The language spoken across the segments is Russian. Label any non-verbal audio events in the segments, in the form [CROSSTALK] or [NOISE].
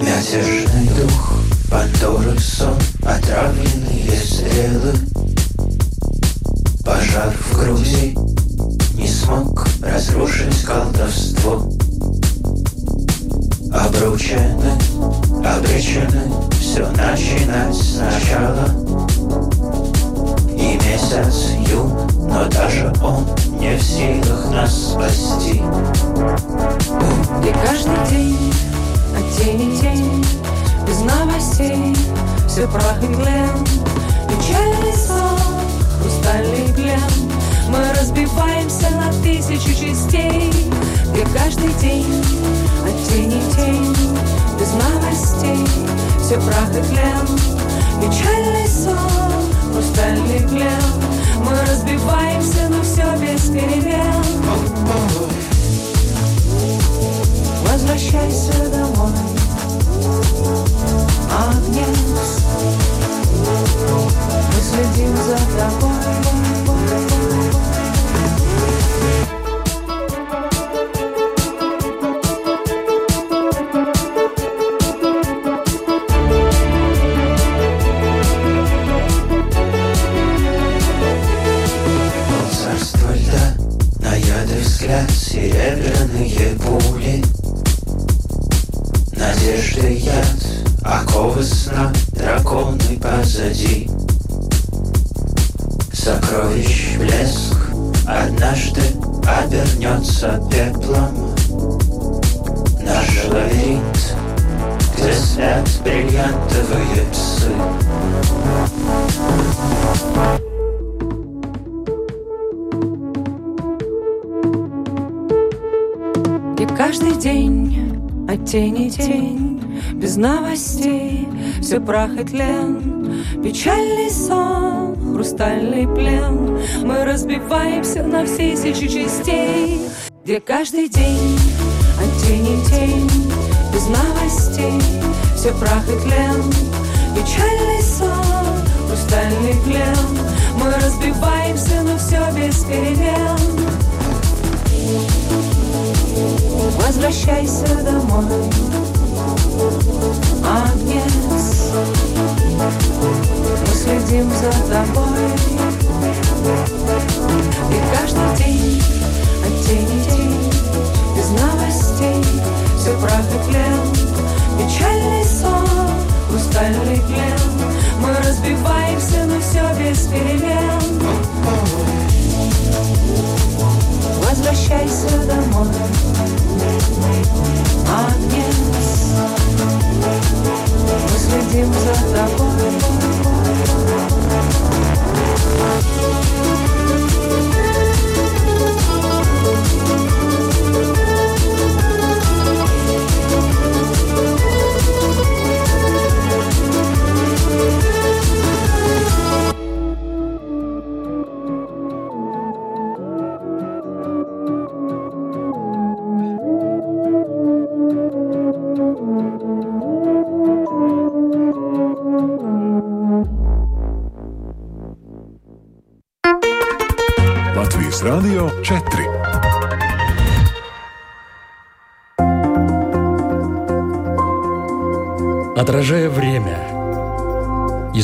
Мятежный дух, Пандоры сон, отравленные стрелы. Пожар в Грузии не смог разрушить колдовство. Обручены, обречены все начинать сначала месяц юн, но даже он не в силах нас спасти. И каждый день от тени тень Без новостей все прах и тлен Печальный сон, хрустальный плен Мы разбиваемся на тысячи частей. Где каждый день от тени тень Без новостей все прах и тлен Печальный сон, хрустальный плен Мы разбиваемся, но все без перемен. Возвращайся домой. Агнец Мы следим за тобой все прах и тлен Печальный сон, хрустальный плен Мы разбиваемся на все тысячи частей Где каждый день от тени тень Без новостей все прах и тлен Печальный сон, хрустальный плен Мы разбиваемся, но все без перемен. Возвращайся домой,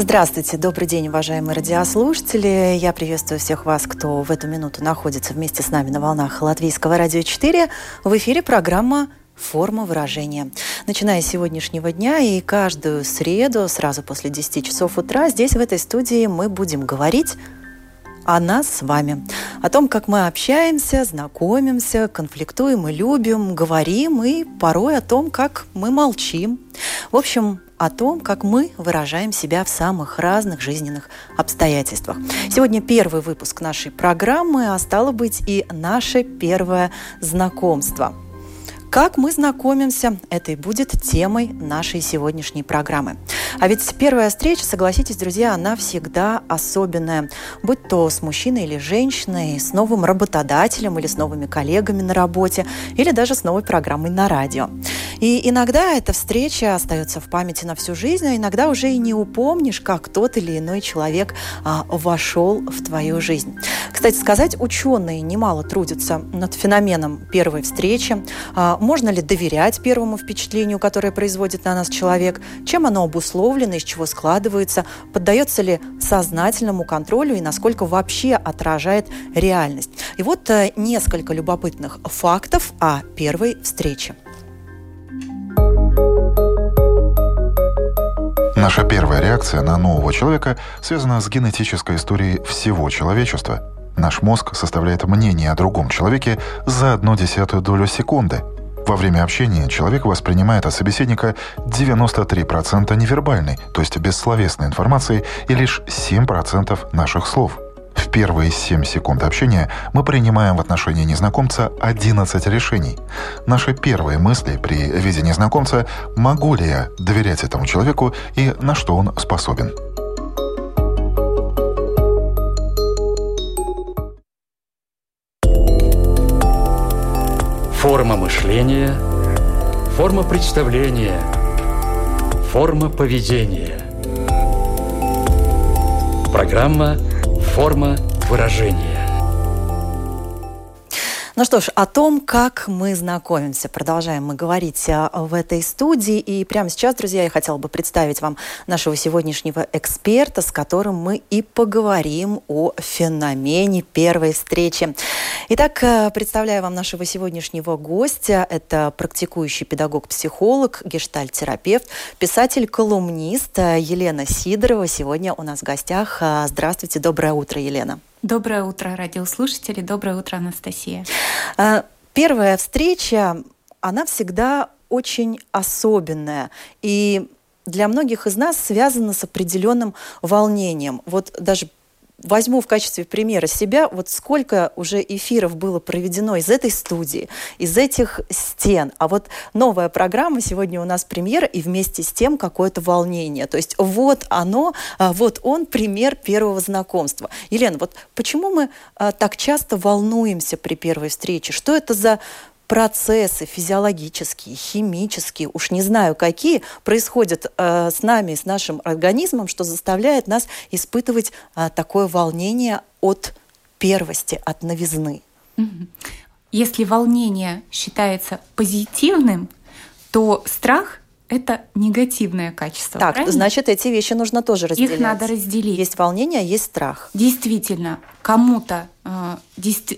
Здравствуйте, добрый день, уважаемые радиослушатели. Я приветствую всех вас, кто в эту минуту находится вместе с нами на волнах Латвийского радио 4. В эфире программа форма выражения. Начиная с сегодняшнего дня и каждую среду, сразу после 10 часов утра, здесь, в этой студии, мы будем говорить о нас с вами, о том, как мы общаемся, знакомимся, конфликтуем и любим, говорим и порой о том, как мы молчим. В общем, о том, как мы выражаем себя в самых разных жизненных обстоятельствах. Сегодня первый выпуск нашей программы, а стало быть и наше первое знакомство. Как мы знакомимся, это и будет темой нашей сегодняшней программы. А ведь первая встреча, согласитесь, друзья, она всегда особенная. Будь то с мужчиной или женщиной, с новым работодателем или с новыми коллегами на работе, или даже с новой программой на радио. И иногда эта встреча остается в памяти на всю жизнь, а иногда уже и не упомнишь, как тот или иной человек а, вошел в твою жизнь. Кстати сказать, ученые немало трудятся над феноменом первой встречи. А, можно ли доверять первому впечатлению, которое производит на нас человек? Чем оно обусловлено, из чего складывается? Поддается ли сознательному контролю и насколько вообще отражает реальность? И вот э, несколько любопытных фактов о первой встрече. Наша первая реакция на нового человека связана с генетической историей всего человечества. Наш мозг составляет мнение о другом человеке за одну десятую долю секунды – во время общения человек воспринимает от собеседника 93% невербальной, то есть бессловесной информации, и лишь 7% наших слов. В первые 7 секунд общения мы принимаем в отношении незнакомца 11 решений. Наши первые мысли при виде незнакомца – могу ли я доверять этому человеку и на что он способен. Форма мышления, форма представления, форма поведения. Программа «Форма выражения». Ну что ж, о том, как мы знакомимся, продолжаем мы говорить а, в этой студии. И прямо сейчас, друзья, я хотела бы представить вам нашего сегодняшнего эксперта, с которым мы и поговорим о феномене первой встречи. Итак, э, представляю вам нашего сегодняшнего гостя. Это практикующий педагог-психолог, гештальт-терапевт, писатель-колумнист э, Елена Сидорова. Сегодня у нас в гостях. Э, здравствуйте, доброе утро, Елена. Доброе утро, радиослушатели. Доброе утро, Анастасия. А, первая встреча, она всегда очень особенная. И для многих из нас связана с определенным волнением. Вот даже возьму в качестве примера себя, вот сколько уже эфиров было проведено из этой студии, из этих стен. А вот новая программа, сегодня у нас премьера, и вместе с тем какое-то волнение. То есть вот оно, а, вот он пример первого знакомства. Елена, вот почему мы а, так часто волнуемся при первой встрече? Что это за процессы физиологические, химические, уж не знаю какие, происходят э, с нами, с нашим организмом, что заставляет нас испытывать э, такое волнение от первости, от новизны. Если волнение считается позитивным, то страх это негативное качество. Так, правильно? значит, эти вещи нужно тоже разделить. Их надо разделить. Есть волнение, есть страх. Действительно, кому-то э,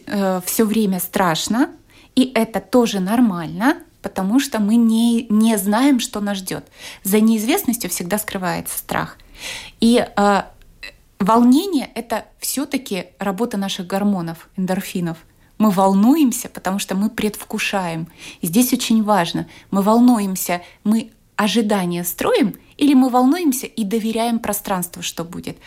э, все время страшно, и это тоже нормально, потому что мы не, не знаем, что нас ждет. За неизвестностью всегда скрывается страх. И э, волнение это все-таки работа наших гормонов, эндорфинов. Мы волнуемся, потому что мы предвкушаем. И здесь очень важно. Мы волнуемся, мы ожидания строим, или мы волнуемся и доверяем пространству, что будет.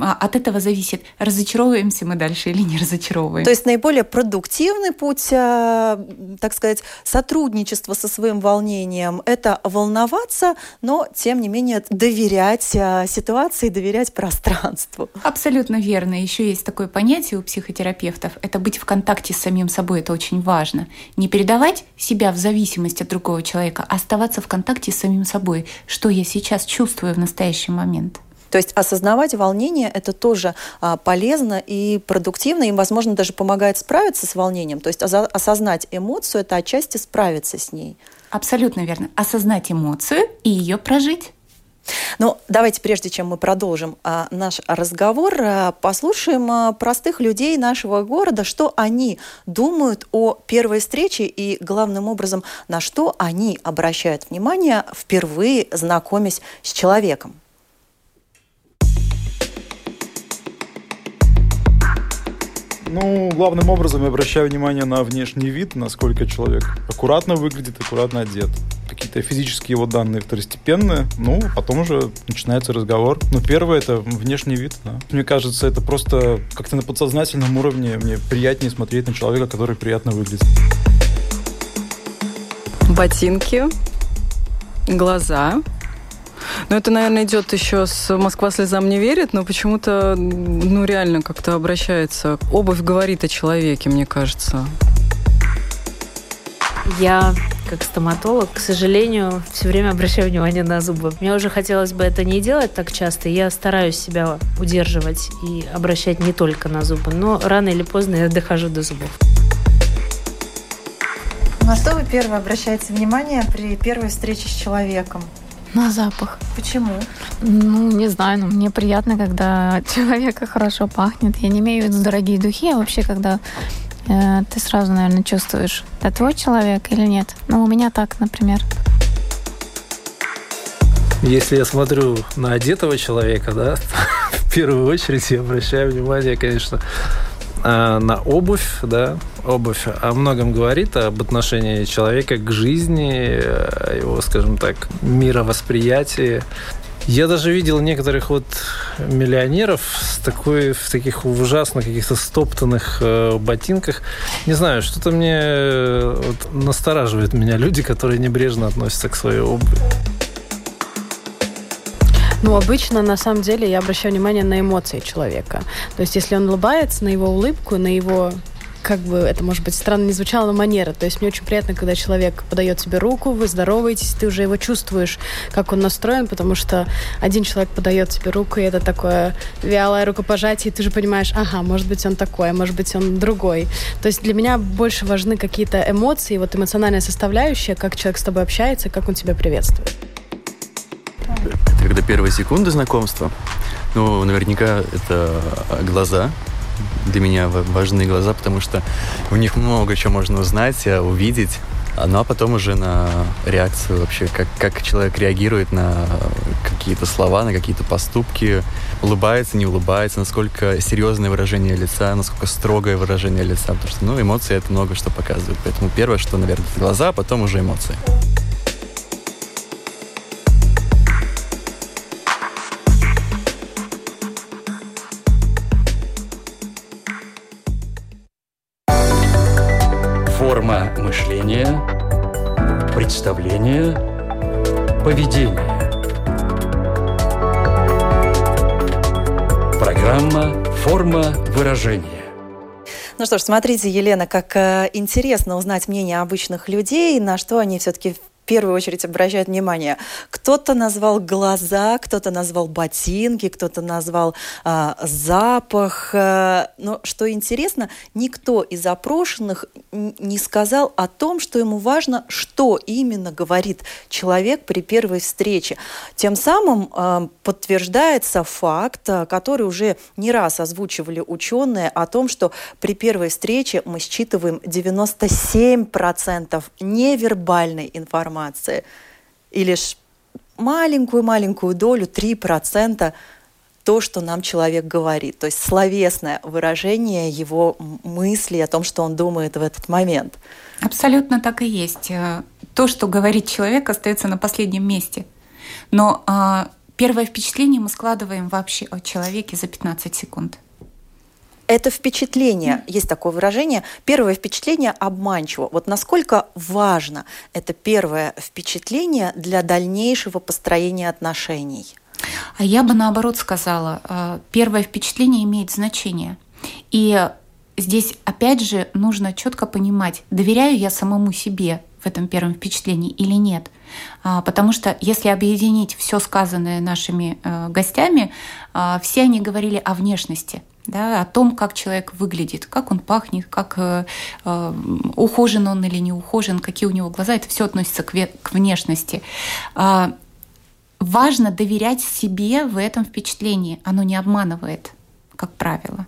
А, от этого зависит, разочаровываемся мы дальше или не разочаровываем. То есть наиболее продуктивный путь, э, так сказать, сотрудничества со своим волнением – это волноваться, но, тем не менее, доверять э, ситуации, доверять пространству. Абсолютно верно. Еще есть такое понятие у психотерапевтов – это быть в контакте с самим собой, это очень важно. Не передавать себя в зависимость от другого человека, а оставаться в контакте с самим собой, что я сейчас чувствую в настоящий момент. То есть осознавать волнение это тоже а, полезно и продуктивно, и, возможно, даже помогает справиться с волнением. То есть осознать эмоцию это отчасти справиться с ней. Абсолютно верно. Осознать эмоцию и ее прожить. Ну, давайте, прежде чем мы продолжим а, наш разговор, а, послушаем а, простых людей нашего города, что они думают о первой встрече и, главным образом, на что они обращают внимание, впервые знакомясь с человеком. Ну, главным образом я обращаю внимание на внешний вид, насколько человек аккуратно выглядит, аккуратно одет. Какие-то физические его данные второстепенные, ну, потом уже начинается разговор. Но первое — это внешний вид, да. Мне кажется, это просто как-то на подсознательном уровне мне приятнее смотреть на человека, который приятно выглядит. Ботинки, глаза. Ну, это, наверное, идет еще с «Москва слезам не верит», но почему-то, ну, реально как-то обращается. Обувь говорит о человеке, мне кажется. Я, как стоматолог, к сожалению, все время обращаю внимание на зубы. Мне уже хотелось бы это не делать так часто. Я стараюсь себя удерживать и обращать не только на зубы, но рано или поздно я дохожу до зубов. На что вы первое обращаете внимание при первой встрече с человеком? На запах. Почему? Ну, не знаю, но мне приятно, когда человека хорошо пахнет. Я не имею в виду дорогие духи, а вообще, когда э, ты сразу, наверное, чувствуешь, это твой человек или нет. Ну, у меня так, например. Если я смотрю на одетого человека, да, [LAUGHS] в первую очередь я обращаю внимание, конечно, на обувь, да, обувь о многом говорит, об отношении человека к жизни, его, скажем так, мировосприятии. Я даже видел некоторых вот миллионеров с такой, в таких ужасно каких-то стоптанных э, ботинках. Не знаю, что-то мне э, вот, настораживает меня люди, которые небрежно относятся к своей обуви. Ну, обычно, на самом деле, я обращаю внимание на эмоции человека. То есть, если он улыбается, на его улыбку, на его как бы это, может быть, странно не звучало, но манера. То есть мне очень приятно, когда человек подает тебе руку, вы здороваетесь, ты уже его чувствуешь, как он настроен, потому что один человек подает тебе руку, и это такое вялое рукопожатие, и ты же понимаешь, ага, может быть, он такой, а может быть, он другой. То есть для меня больше важны какие-то эмоции, вот эмоциональная составляющая, как человек с тобой общается, как он тебя приветствует когда первые секунды знакомства, ну, наверняка это глаза. Для меня важны глаза, потому что в них много чего можно узнать, увидеть. Ну а потом уже на реакцию вообще, как, как человек реагирует на какие-то слова, на какие-то поступки, улыбается, не улыбается, насколько серьезное выражение лица, насколько строгое выражение лица, потому что, ну, эмоции это много что показывает. Поэтому первое, что, наверное, это глаза, а потом уже эмоции. Ну что ж, смотрите, Елена, как э, интересно узнать мнение обычных людей, на что они все-таки первую очередь обращают внимание. Кто-то назвал глаза, кто-то назвал ботинки, кто-то назвал э, запах. Но что интересно, никто из опрошенных не сказал о том, что ему важно, что именно говорит человек при первой встрече. Тем самым э, подтверждается факт, э, который уже не раз озвучивали ученые, о том, что при первой встрече мы считываем 97% невербальной информации информации. И лишь маленькую-маленькую долю, 3%, то, что нам человек говорит. То есть словесное выражение его мысли о том, что он думает в этот момент. Абсолютно так и есть. Э, то, что говорит человек, остается на последнем месте. Но а, первое впечатление мы складываем вообще о человеке за 15 секунд. Это впечатление, есть такое выражение, первое впечатление обманчиво. Вот насколько важно это первое впечатление для дальнейшего построения отношений? А я бы наоборот сказала, э, первое впечатление имеет значение. И здесь опять же нужно четко понимать, доверяю я самому себе в этом первом впечатлении или нет. А, потому что если объединить все сказанное нашими э, гостями, э, все они говорили о внешности да, о том, как человек выглядит, как он пахнет, как э, э, ухожен он или не ухожен, какие у него глаза, это все относится к, к внешности. Э, важно доверять себе в этом впечатлении, оно не обманывает, как правило.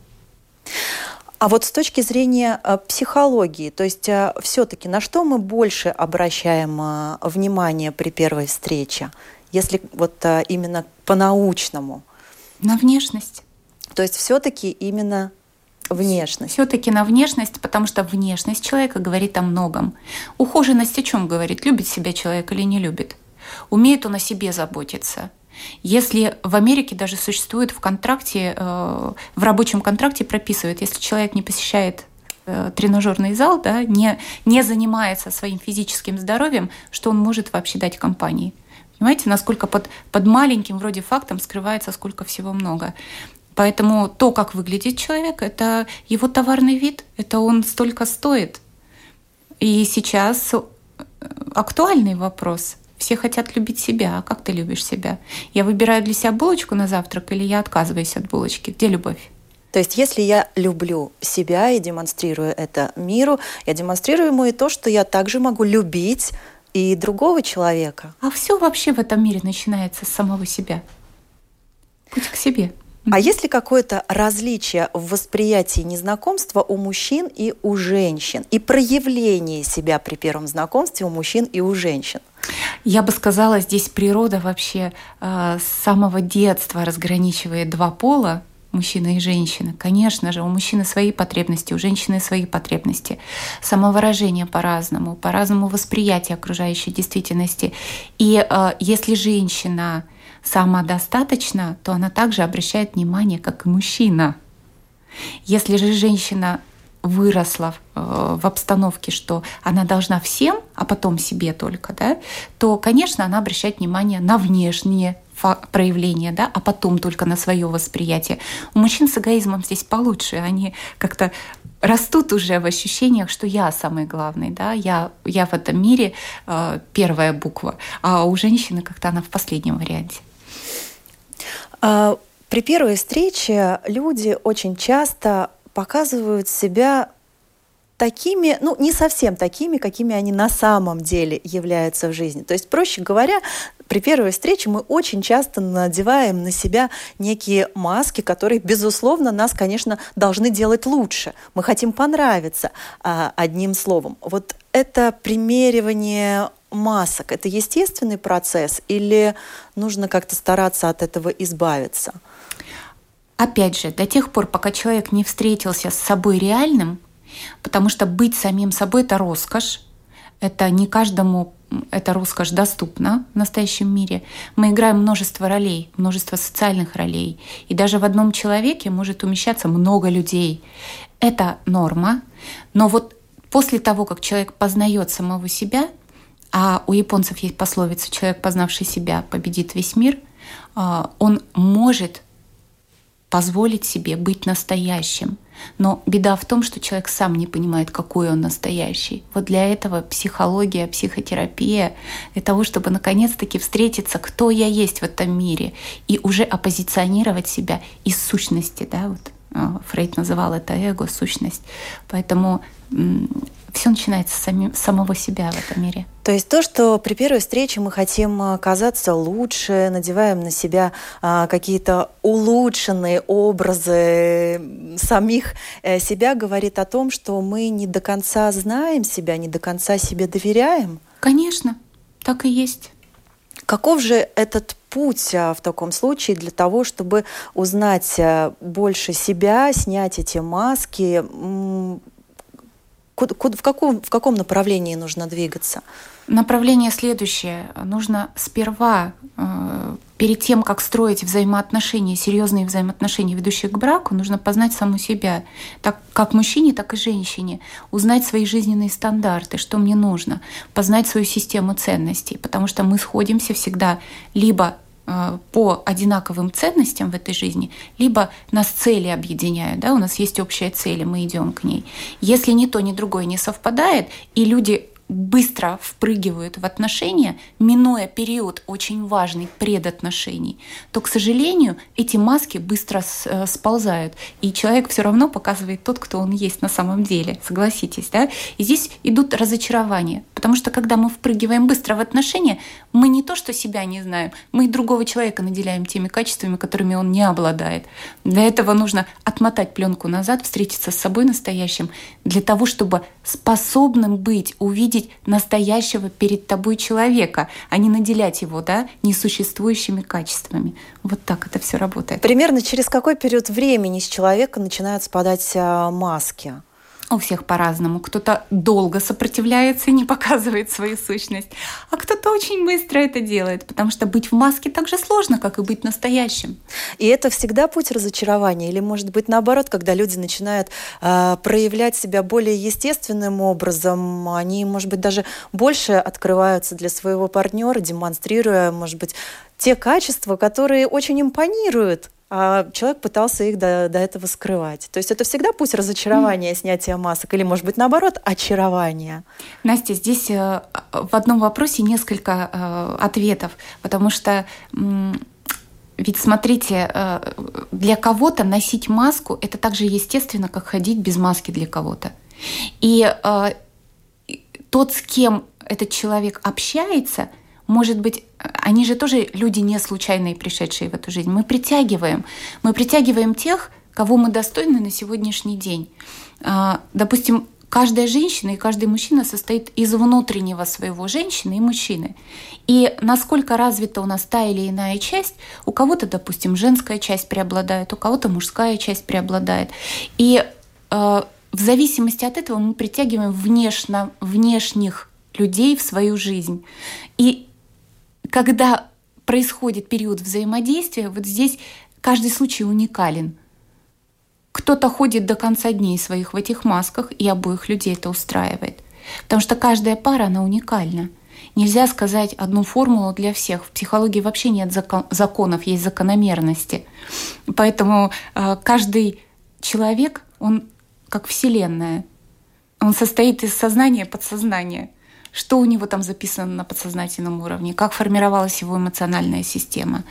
А вот с точки зрения э, психологии, то есть э, все-таки на что мы больше обращаем внимание при первой встрече, если вот именно по-научному? На внешность. То есть все-таки именно внешность. Все-таки на внешность, потому что внешность человека говорит о многом. Ухоженность о чем говорит? Любит себя человек или не любит? Умеет он о себе заботиться? Если в Америке даже существует в контракте, э, в рабочем контракте прописывает, если человек не посещает э, тренажерный зал, да, не, не занимается своим физическим здоровьем, что он может вообще дать компании. Понимаете, насколько под, под маленьким вроде фактом скрывается сколько всего много. Поэтому то, как выглядит человек, это его товарный вид, это он столько стоит. И сейчас э, актуальный вопрос. Все хотят любить себя. А как ты любишь себя? Я выбираю для себя булочку на завтрак или я отказываюсь от булочки? Где любовь? То есть, если я люблю себя и демонстрирую это миру, я демонстрирую ему и то, что я также могу любить и другого человека. А все вообще в этом мире начинается с самого себя. Путь к себе. А есть ли какое-то различие в восприятии незнакомства у мужчин и у женщин? И проявление себя при первом знакомстве у мужчин и у женщин? Я бы сказала, здесь природа вообще э, с самого детства разграничивает два пола, мужчина и женщина. Конечно же, у мужчины свои потребности, у женщины свои потребности. Самовыражение по-разному, по-разному восприятие окружающей действительности. И э, если женщина самодостаточна, то она также обращает внимание, как и мужчина. Если же женщина выросла э, в обстановке, что она должна всем, а потом себе только, да, то, конечно, она обращает внимание на внешние проявления, да, а потом только на свое восприятие. У мужчин с эгоизмом здесь получше, они как-то растут уже в ощущениях, что я самый главный, да, я, я в этом мире э, первая буква, а у женщины как-то она в последнем варианте. А, при первой встрече люди очень часто показывают себя такими, ну, не совсем такими, какими они на самом деле являются в жизни. То есть, проще говоря, при первой встрече мы очень часто надеваем на себя некие маски, которые, безусловно, нас, конечно, должны делать лучше. Мы хотим понравиться, а, одним словом. Вот это примеривание масок, это естественный процесс или нужно как-то стараться от этого избавиться? Опять же, до тех пор, пока человек не встретился с собой реальным, потому что быть самим собой – это роскошь, это не каждому эта роскошь доступна в настоящем мире. Мы играем множество ролей, множество социальных ролей. И даже в одном человеке может умещаться много людей. Это норма. Но вот после того, как человек познает самого себя, а у японцев есть пословица «человек, познавший себя, победит весь мир», а, он может позволить себе быть настоящим. Но беда в том, что человек сам не понимает, какой он настоящий. Вот для этого психология, психотерапия, для того, чтобы наконец-таки встретиться, кто я есть в этом мире, и уже оппозиционировать себя из сущности. Да, вот а, Фрейд называл это эго, сущность. Поэтому все начинается с, самим, самого себя в этом мире. То есть то, что при первой встрече мы хотим а, казаться лучше, надеваем на себя а, какие-то улучшенные образы самих э, себя, говорит о том, что мы не до конца знаем себя, не до конца себе доверяем. Конечно, так и есть. Каков же этот путь а, в таком случае для того, чтобы узнать а, больше себя, снять эти маски? В, каком, в каком направлении нужно двигаться? Направление следующее. Нужно сперва, э, перед тем, как строить взаимоотношения, серьезные взаимоотношения, ведущие к браку, нужно познать саму себя, так как мужчине, так и женщине, узнать свои жизненные стандарты, что мне нужно, познать свою систему ценностей, потому что мы сходимся всегда либо по одинаковым ценностям в этой жизни, либо нас цели объединяют, да, у нас есть общая цель, и мы идем к ней. Если ни то, ни другое не совпадает, и люди быстро впрыгивают в отношения, минуя период очень важный предотношений, то, к сожалению, эти маски быстро э, сползают, и человек все равно показывает тот, кто он есть на самом деле, согласитесь, да? И здесь идут разочарования, потому что когда мы впрыгиваем быстро в отношения, мы не то, что себя не знаем, мы и другого человека наделяем теми качествами, которыми он не обладает. Для этого нужно отмотать пленку назад, встретиться с собой настоящим, для того, чтобы способным быть, увидеть видеть настоящего перед тобой человека, а не наделять его да, несуществующими качествами. Вот так это все работает. Примерно через какой период времени с человека начинают спадать а, маски? У всех по-разному. Кто-то долго сопротивляется и не [LAUGHS] показывает свою сущность, а кто-то очень быстро это делает, потому что быть в маске так же сложно, как и быть настоящим. И это всегда путь разочарования? Или, может быть, наоборот, когда люди начинают э, проявлять себя более естественным образом, они, может быть, даже больше открываются для своего партнера, демонстрируя, может быть, те качества, которые очень импонируют а человек пытался их до, до этого скрывать. То есть это всегда путь разочарования, снятия масок, или, может быть, наоборот, очарования. Настя, здесь э, в одном вопросе несколько э, ответов, потому что ведь смотрите, э, для кого-то носить маску это так же естественно, как ходить без маски для кого-то. И тот, с кем этот человек общается, может быть, они же тоже люди не случайные, пришедшие в эту жизнь. Мы притягиваем. Мы притягиваем тех, кого мы достойны на сегодняшний день. А, допустим, каждая женщина и каждый мужчина состоит из внутреннего своего женщины и мужчины. И насколько развита у нас та или иная часть, у кого-то, допустим, женская часть преобладает, у кого-то мужская часть преобладает. И э, в зависимости от этого мы притягиваем внешне, внешних людей в свою жизнь. И когда происходит период взаимодействия, вот здесь каждый случай уникален. Кто-то ходит до конца дней своих в этих масках, и обоих людей это устраивает. Потому что каждая пара, она уникальна. Нельзя сказать одну формулу для всех. В психологии вообще нет закон, законов, есть закономерности. Поэтому э, каждый человек, он как Вселенная. Он состоит из сознания и подсознания что у него там записано на подсознательном уровне, как формировалась его эмоциональная система.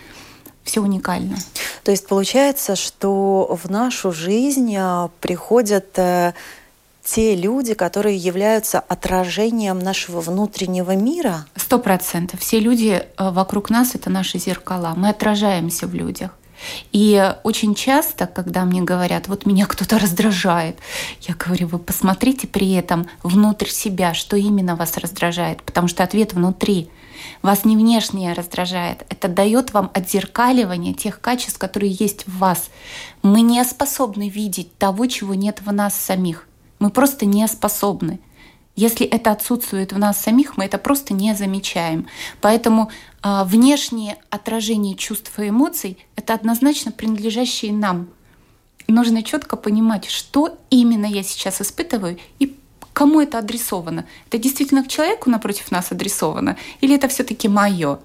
Все уникально. То есть получается, что в нашу жизнь а, приходят э, те люди, которые являются отражением нашего внутреннего мира? Сто процентов. Все люди э, вокруг нас — это наши зеркала. Мы отражаемся в людях. И очень часто, когда мне говорят, вот меня кто-то раздражает, я говорю, вы посмотрите при этом внутрь себя, что именно вас раздражает, потому что ответ внутри. Вас не внешнее раздражает. Это дает вам отзеркаливание тех качеств, которые есть в вас. Мы не способны видеть того, чего нет в нас самих. Мы просто не способны. Если это отсутствует в нас самих, мы это просто не замечаем. Поэтому э, внешние отражения чувств и эмоций — это однозначно принадлежащие нам. нужно четко понимать, что именно я сейчас испытываю и кому это адресовано. Это действительно к человеку напротив нас адресовано или это все-таки мое?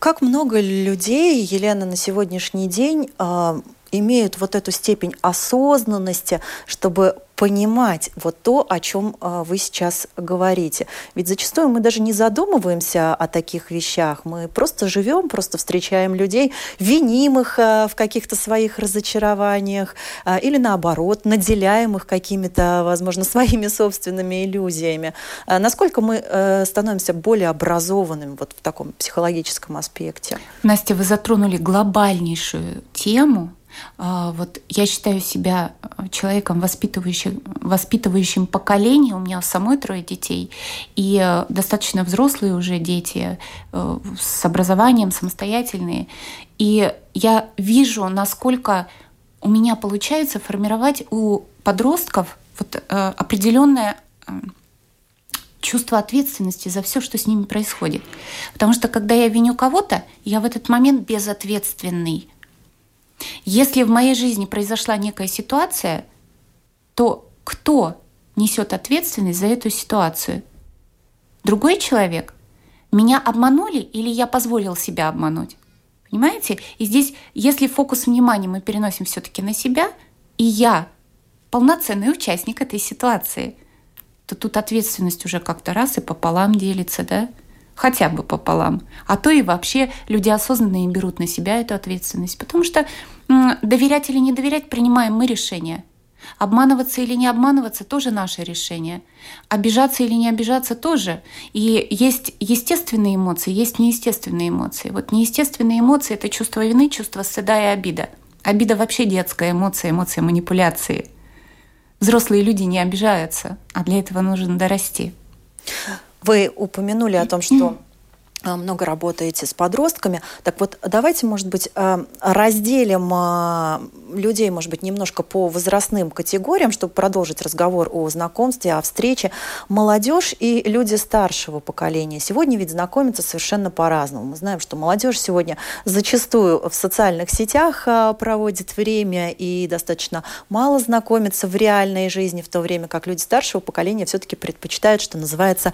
Как много людей, Елена, на сегодняшний день э, имеют вот эту степень осознанности, чтобы понимать вот то, о чем а, вы сейчас говорите. Ведь зачастую мы даже не задумываемся о таких вещах. Мы просто живем, просто встречаем людей, виним их а, в каких-то своих разочарованиях а, или наоборот, наделяем их какими-то, возможно, [LAUGHS] своими собственными иллюзиями. Насколько мы э, становимся более образованными вот в таком психологическом аспекте? Настя, вы затронули глобальнейшую тему, вот я считаю себя э, человеком, воспитывающим, воспитывающим поколение. У меня самой трое детей. И э, достаточно взрослые уже дети э, с образованием, самостоятельные. И я вижу, насколько у меня получается формировать у подростков вот определенное чувство ответственности за все, что с ними происходит. Потому что когда я виню кого-то, я в этот момент безответственный. Если в моей жизни произошла некая ситуация, то кто несет ответственность за эту ситуацию? Другой человек? Меня обманули или я позволил себя обмануть? Понимаете? И здесь, если фокус внимания мы переносим все-таки на себя, и я полноценный участник этой ситуации, то тут ответственность уже как-то раз и пополам делится, да? Хотя бы пополам. А то и вообще люди осознанные берут на себя эту ответственность, потому что доверять или не доверять принимаем мы решение. Обманываться или не обманываться тоже наше решение. Обижаться или не обижаться тоже. И есть естественные эмоции, есть неестественные эмоции. Вот неестественные эмоции — это чувство вины, чувство стыда и обида. Обида вообще детская эмоция, эмоция манипуляции. Взрослые люди не обижаются, а для этого нужно дорасти. Вы упомянули о том, что Э, много работаете с подростками. Так вот, давайте, может быть, э, разделим э, людей, может быть, немножко по возрастным категориям, чтобы продолжить разговор о знакомстве, о встрече. Молодежь и люди старшего поколения. Сегодня ведь знакомятся совершенно по-разному. Мы знаем, что молодежь сегодня зачастую в социальных сетях проводит время и достаточно мало знакомится в реальной жизни, в то время как люди старшего поколения все-таки предпочитают, что называется,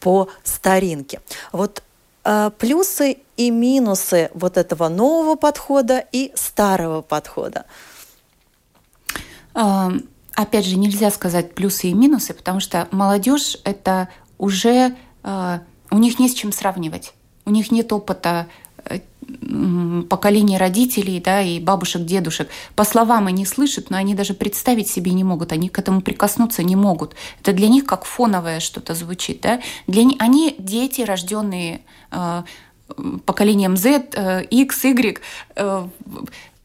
по старинке. Вот Э, плюсы и минусы вот этого нового подхода и старого подхода? Опять же, нельзя сказать плюсы и минусы, потому что молодежь это уже э, у них не с чем сравнивать. У них нет опыта э, поколения родителей да, и бабушек, дедушек. По словам они слышат, но они даже представить себе не могут, они к этому прикоснуться не могут. Это для них как фоновое что-то звучит. Да? Для них, они дети, рожденные э, поколением Z, э, X, Y.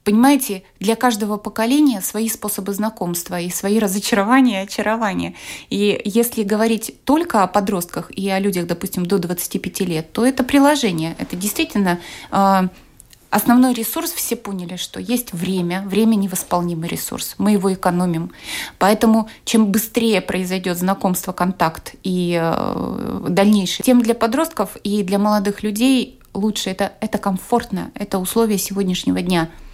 Понимаете, для каждого поколения свои способы знакомства и свои разочарования и очарования. И если говорить только о подростках и о людях, допустим, до 25 лет, то это приложение. Это действительно э, основной ресурс. Все поняли, что есть время. Время – невосполнимый ресурс. Мы его экономим. Поэтому чем быстрее произойдет знакомство, контакт и э, дальнейшее, тем для подростков и для молодых людей лучше. Это, это комфортно. Это условия сегодняшнего дня – а,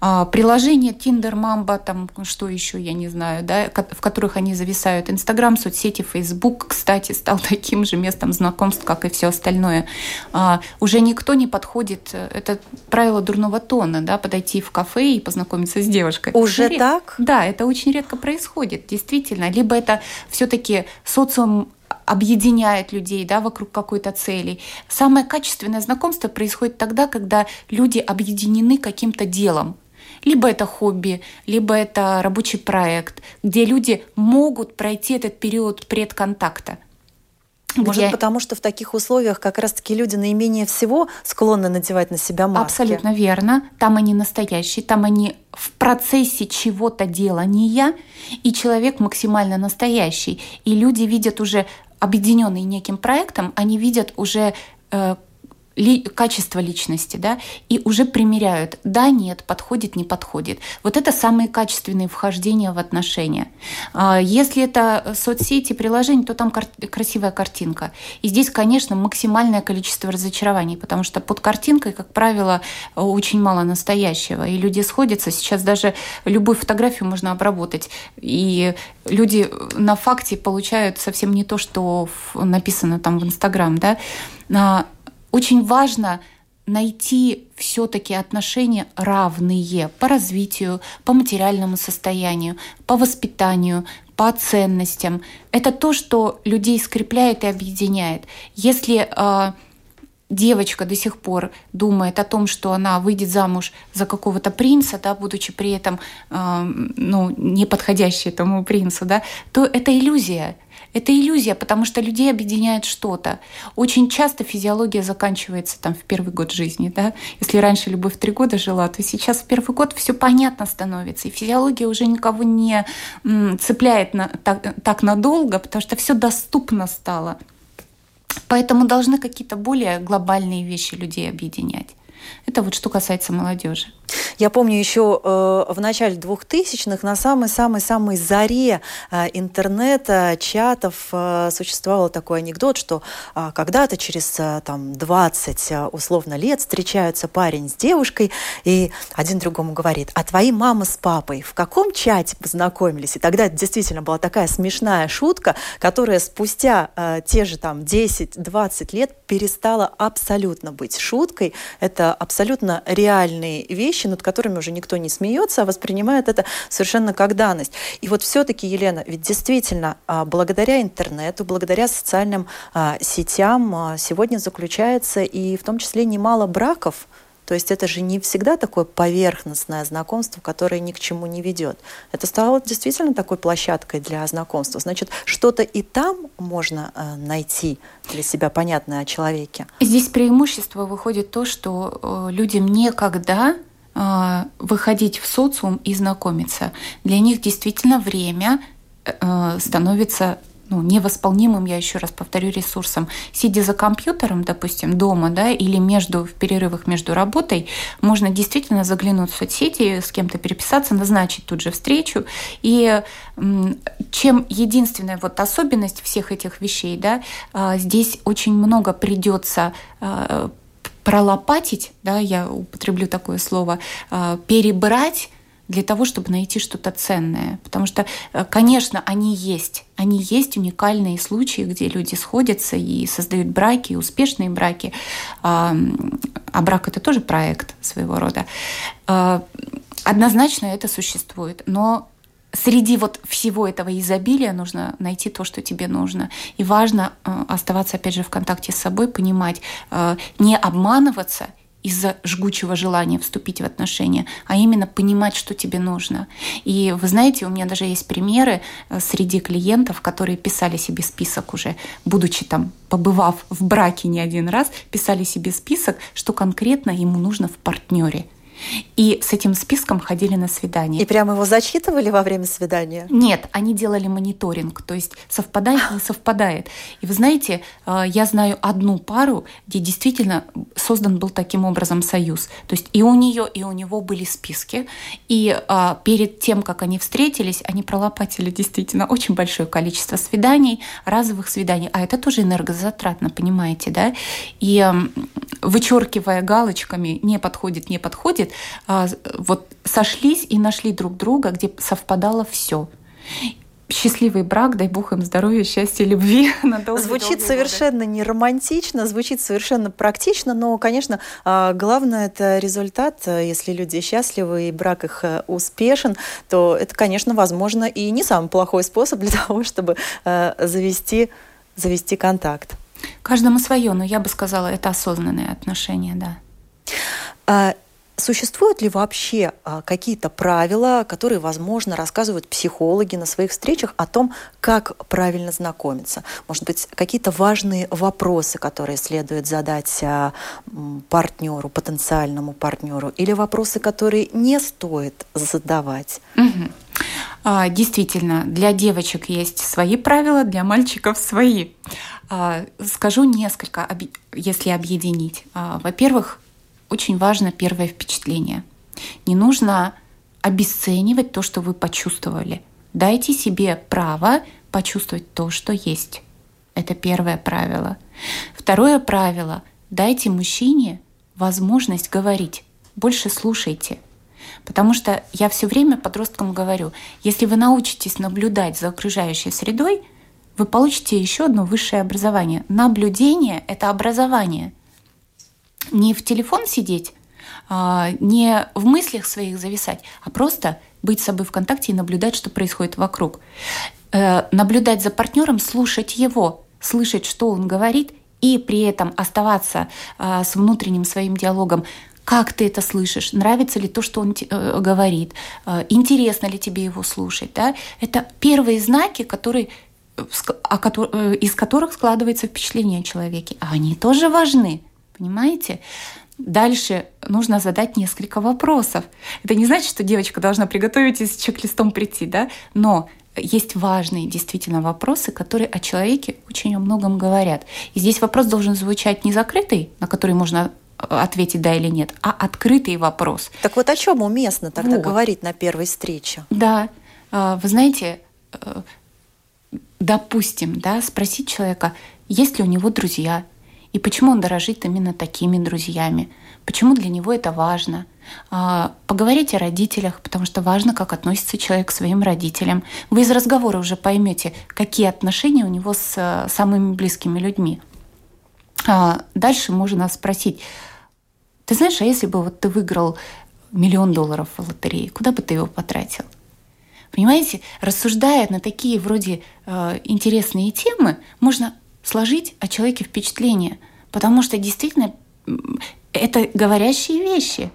приложение Tinder, Mamba, там что еще, я не знаю, да, в которых они зависают. Инстаграм, соцсети, Фейсбук, кстати, стал [LAUGHS] таким же местом знакомств, как и все остальное. А, уже никто не подходит, это правило дурного тона, да, подойти в кафе и познакомиться с девушкой. Уже так? Да, это очень редко происходит, действительно. Либо это все-таки социум объединяет людей да, вокруг какой-то цели. Самое качественное знакомство происходит тогда, когда люди объединены каким-то делом. Либо это хобби, либо это рабочий проект, где люди могут пройти этот период предконтакта. Может, где... потому что в таких условиях как раз-таки люди наименее всего склонны надевать на себя маски. Абсолютно верно. Там они настоящие, там они в процессе чего-то делания, и человек максимально настоящий. И люди видят уже объединенные неким проектом, они видят уже э, ли, качество личности, да, и уже примеряют, да, нет, подходит, не подходит. Вот это самые качественные вхождения в отношения. А, если это соцсети, приложения, то там кар- красивая картинка. И здесь, конечно, максимальное количество разочарований, потому что под картинкой, как правило, очень мало настоящего. И люди сходятся. Сейчас даже любую фотографию можно обработать. И люди на факте получают совсем не то, что написано там в Инстаграм, да. Очень важно найти все-таки отношения равные по развитию, по материальному состоянию, по воспитанию, по ценностям. Это то, что людей скрепляет и объединяет. Если э, девочка до сих пор думает о том, что она выйдет замуж за какого-то принца, да, будучи при этом э, ну, подходящей этому принцу, да, то это иллюзия. Это иллюзия, потому что людей объединяет что-то. Очень часто физиология заканчивается там в первый год жизни. Да? Если раньше любовь три года жила, то сейчас в первый год все понятно становится. И физиология уже никого не цепляет на, так, так надолго, потому что все доступно стало. Поэтому должны какие-то более глобальные вещи людей объединять. Это вот что касается молодежи. Я помню еще э, в начале 2000-х на самой-самой-самой заре э, интернета, чатов э, существовал такой анекдот, что э, когда-то через э, там, 20 э, условно лет встречаются парень с девушкой, и один другому говорит, а твои мама с папой в каком чате познакомились? И тогда это действительно была такая смешная шутка, которая спустя э, те же там 10-20 лет перестала абсолютно быть шуткой. Это абсолютно реальные вещи, вещи, над которыми уже никто не смеется, а воспринимает это совершенно как данность. И вот все-таки, Елена, ведь действительно, а, благодаря интернету, благодаря социальным а, сетям а, сегодня заключается и в том числе немало браков, то есть это же не всегда такое поверхностное знакомство, которое ни к чему не ведет. Это стало действительно такой площадкой для знакомства. Значит, что-то и там можно найти для себя понятное о человеке. Здесь преимущество выходит то, что э, людям некогда выходить в социум и знакомиться. Для них действительно время э, становится ну, невосполнимым, я еще раз повторю, ресурсом. Сидя за компьютером, допустим, дома, да, или между, в перерывах между работой, можно действительно заглянуть в соцсети, с кем-то переписаться, назначить тут же встречу. И чем единственная вот особенность всех этих вещей, да, здесь очень много придется пролопатить, да, я употреблю такое слово, а, перебрать для того, чтобы найти что-то ценное. Потому что, э, конечно, они есть. Они есть уникальные случаи, где люди сходятся и создают браки, успешные браки. А, а брак это тоже проект своего рода. А, однозначно это существует. Но среди вот всего этого изобилия нужно найти то, что тебе нужно. И важно э, оставаться, опять же, в контакте с собой, понимать, э, не обманываться из-за жгучего желания вступить в отношения, а именно понимать, что тебе нужно. И вы знаете, у меня даже есть примеры э, среди клиентов, которые писали себе список уже, будучи там, побывав в браке не один раз, писали себе список, что конкретно ему нужно в партнере – и с этим списком ходили на свидание. И прямо его зачитывали во время свидания? Нет, они делали мониторинг, то есть совпадает, не совпадает. И вы знаете, э, я знаю одну пару, где действительно создан был таким образом союз. То есть и у нее, и у него были списки. И э, перед тем, как они встретились, они пролопатили действительно очень большое количество свиданий, разовых свиданий. А это тоже энергозатратно, понимаете, да? И вычеркивая галочками «не подходит, не подходит», происходит, а, вот сошлись и нашли друг друга, где совпадало все счастливый брак, дай бог им здоровья, счастья, любви. [LAUGHS] На долгие, звучит долгие совершенно годы. не романтично, звучит совершенно практично, но, конечно, а, главное это результат. Если люди счастливы и брак их э, успешен, то это, конечно, возможно и не самый плохой способ [LAUGHS] для того, чтобы э, завести, завести контакт. Каждому свое, но я бы сказала, это осознанные отношения, да. Существуют ли вообще а, какие-то правила, которые, возможно, рассказывают психологи на своих встречах о том, как правильно знакомиться? Может быть, какие-то важные вопросы, которые следует задать а, партнеру, потенциальному партнеру, или вопросы, которые не стоит задавать? Угу. А, действительно, для девочек есть свои правила, для мальчиков свои. А, скажу несколько, если объединить. А, во-первых, очень важно первое впечатление. Не нужно обесценивать то, что вы почувствовали. Дайте себе право почувствовать то, что есть. Это первое правило. Второе правило – дайте мужчине возможность говорить. Больше слушайте. Потому что я все время подросткам говорю, если вы научитесь наблюдать за окружающей средой, вы получите еще одно высшее образование. Наблюдение – это образование не в телефон сидеть, а, не в мыслях своих зависать, а просто быть с собой в контакте и наблюдать, что происходит вокруг. Э, наблюдать за партнером, слушать его, слышать, что он говорит, и при этом оставаться а, с внутренним своим диалогом. Как ты это слышишь? Нравится ли то, что он э, говорит? Э, интересно ли тебе его слушать? Да? Это первые знаки, которые из которых складывается впечатление о человеке. А они тоже важны. Понимаете? Дальше нужно задать несколько вопросов. Это не значит, что девочка должна приготовить и с чек-листом прийти, да? Но есть важные действительно вопросы, которые о человеке очень о многом говорят. И здесь вопрос должен звучать не закрытый, на который можно э, ответить да или нет, а открытый вопрос. Так вот о чем уместно тогда вот. говорить на первой встрече? Да, а, вы знаете, э, допустим, да, спросить человека, есть ли у него друзья, и почему он дорожит именно такими друзьями, почему для него это важно. А, поговорить о родителях, потому что важно, как относится человек к своим родителям. Вы из разговора уже поймете, какие отношения у него с э, самыми близкими людьми. А, дальше можно спросить, ты знаешь, а если бы вот ты выиграл миллион долларов в лотерее, куда бы ты его потратил? Понимаете, рассуждая на такие вроде э, интересные темы, можно сложить о человеке впечатление, потому что действительно это говорящие вещи.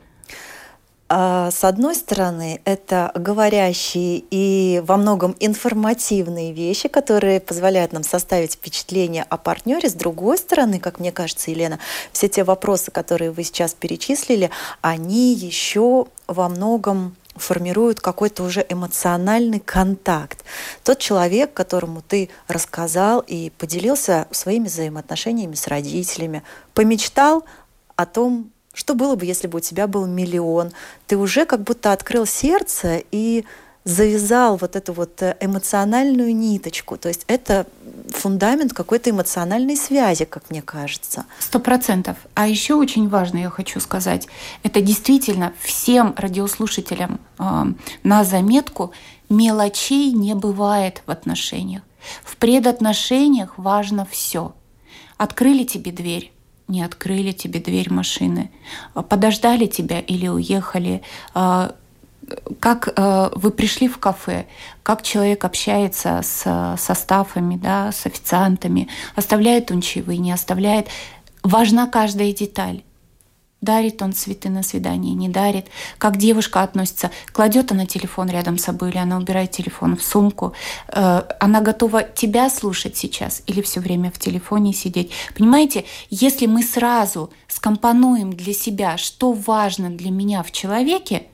А, с одной стороны, это говорящие и во многом информативные вещи, которые позволяют нам составить впечатление о партнере. С другой стороны, как мне кажется, Елена, все те вопросы, которые вы сейчас перечислили, они еще во многом формируют какой-то уже эмоциональный контакт. Тот человек, которому ты рассказал и поделился своими взаимоотношениями с родителями, помечтал о том, что было бы, если бы у тебя был миллион. Ты уже как будто открыл сердце и завязал вот эту вот э, эмоциональную ниточку. То есть это фундамент какой-то эмоциональной связи, как мне кажется. Сто процентов. А еще очень важно, я хочу сказать, это действительно всем радиослушателям э, на заметку, мелочей не бывает в отношениях. В предотношениях важно все. Открыли тебе дверь, не открыли тебе дверь машины, подождали тебя или уехали, а, как э, вы пришли в кафе, как человек общается с составами, да, с официантами, оставляет он чаевые, не оставляет. Важна каждая деталь. Дарит он цветы на свидание, не дарит. Как девушка относится, кладет она телефон рядом с собой или она убирает телефон в сумку. Э, она готова тебя слушать сейчас или все время в телефоне сидеть. Понимаете, если мы сразу скомпонуем для себя, что важно для меня в человеке,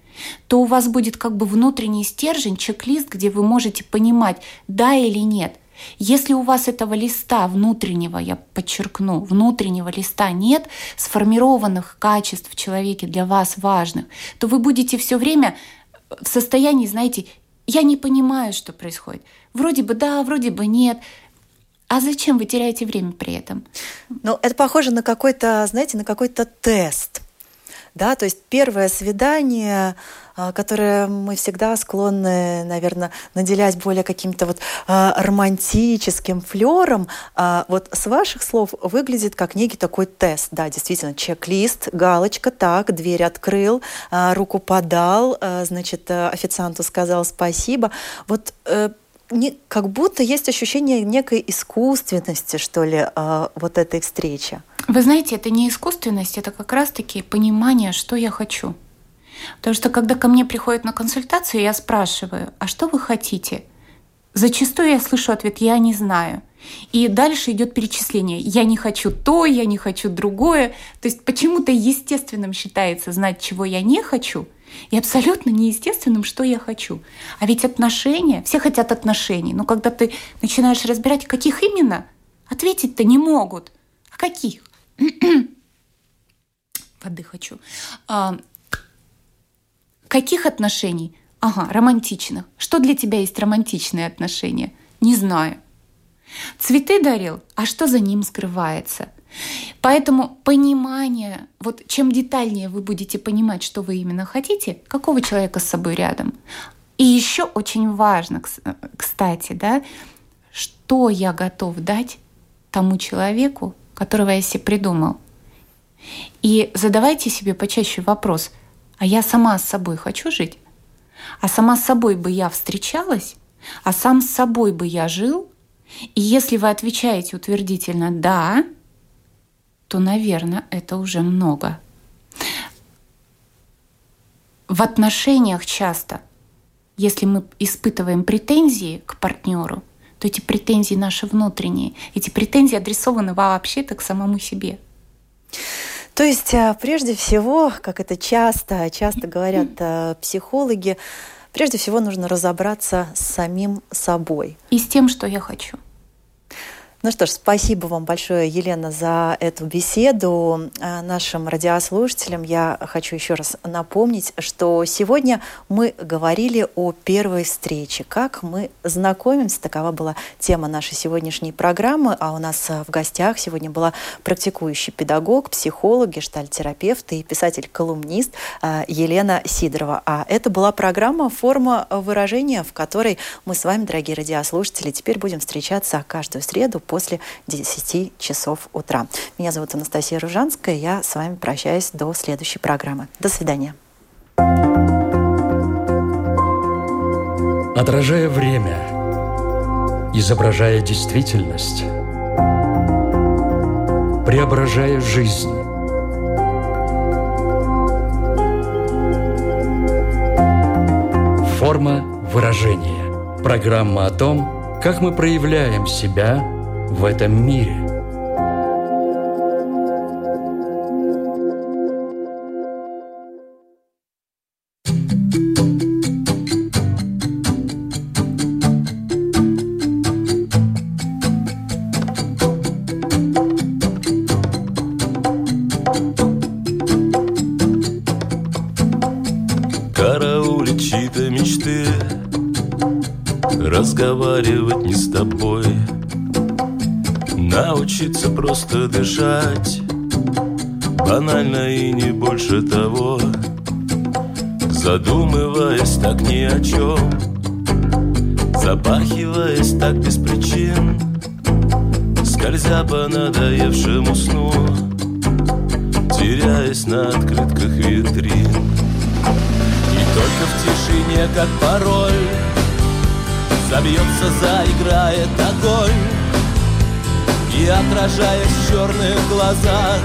то у вас будет как бы внутренний стержень, чек-лист, где вы можете понимать, да или нет. Если у вас этого листа внутреннего, я подчеркну, внутреннего листа нет, сформированных качеств в человеке для вас важных, то вы будете все время в состоянии, знаете, я не понимаю, что происходит. Вроде бы да, вроде бы нет. А зачем вы теряете время при этом? Ну, это похоже на какой-то, знаете, на какой-то тест да, то есть первое свидание, а, которое мы всегда склонны, наверное, наделять более каким-то вот а, романтическим флером, а, вот с ваших слов выглядит как некий такой тест, да, действительно, чек-лист, галочка, так, дверь открыл, руку подал, значит, официанту сказал спасибо. Вот э, не, как будто есть ощущение некой искусственности, что ли, вот этой встречи. Вы знаете, это не искусственность, это как раз-таки понимание, что я хочу. Потому что когда ко мне приходят на консультацию, я спрашиваю, а что вы хотите? Зачастую я слышу ответ «я не знаю». И дальше идет перечисление. Я не хочу то, я не хочу другое. То есть почему-то естественным считается знать, чего я не хочу, и абсолютно неестественным, что я хочу. А ведь отношения, все хотят отношений. Но когда ты начинаешь разбирать, каких именно, ответить-то не могут. А каких? Воды хочу. А, каких отношений? Ага, романтичных. Что для тебя есть романтичные отношения? Не знаю. Цветы дарил, а что за ним скрывается? Поэтому понимание, вот чем детальнее вы будете понимать, что вы именно хотите, какого человека с собой рядом. И еще очень важно, кстати, да, что я готов дать тому человеку, которого я себе придумал. И задавайте себе почаще вопрос, а я сама с собой хочу жить? А сама с собой бы я встречалась? А сам с собой бы я жил? И если вы отвечаете утвердительно «да», то, наверное, это уже много. В отношениях часто, если мы испытываем претензии к партнеру, то эти претензии наши внутренние, эти претензии адресованы вообще-то к самому себе. То есть, а, прежде всего, как это часто, часто говорят а, психологи, прежде всего нужно разобраться с самим собой. И с тем, что я хочу. Ну что ж, спасибо вам большое, Елена, за эту беседу. А, нашим радиослушателям я хочу еще раз напомнить, что сегодня мы говорили о первой встрече, как мы знакомимся. Такова была тема нашей сегодняшней программы. А у нас а, в гостях сегодня была практикующий педагог, психолог, гештальтерапевт и писатель-колумнист а, Елена Сидорова. А это была программа «Форма выражения», в которой мы с вами, дорогие радиослушатели, теперь будем встречаться каждую среду после 10 часов утра. Меня зовут Анастасия Ружанская. Я с вами прощаюсь до следующей программы. До свидания. Отражая время, изображая действительность, преображая жизнь. Форма выражения. Программа о том, как мы проявляем себя – в этом мире. Просто дышать. Банально и не больше того. Задумываясь так ни о чем Запахиваясь так без причин. Скользя по надоевшему сну. Теряясь на открытках витрин. И только в тишине, как пароль Забьется, заиграет огонь И отражаясь в черных глазах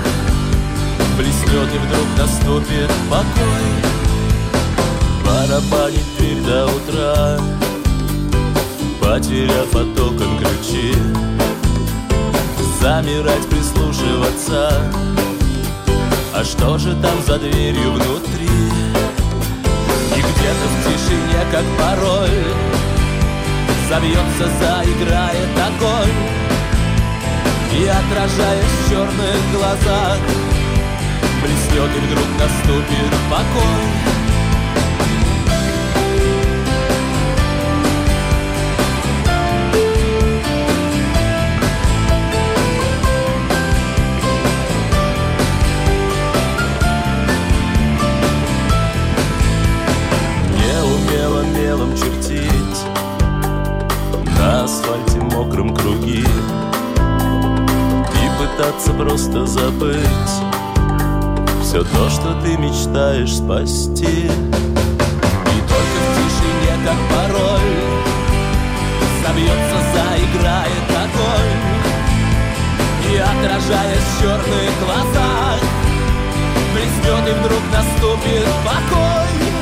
Блеснет и вдруг наступит покой. Барабанит дверь до утра Потеряв от окон ключи. Замирать, прислушиваться. А что же там за дверью внутри? И где-то в тишине, как пароль Забьется, заиграет огонь И отражаясь в черных глазах. Блеснет и вдруг наступит покой И пытаться просто забыть Все то, что ты мечтаешь спасти. И только в тишине, как пароль Забьется, заиграет огонь. И отражаясь в черных глазах Блеснет и вдруг наступит покой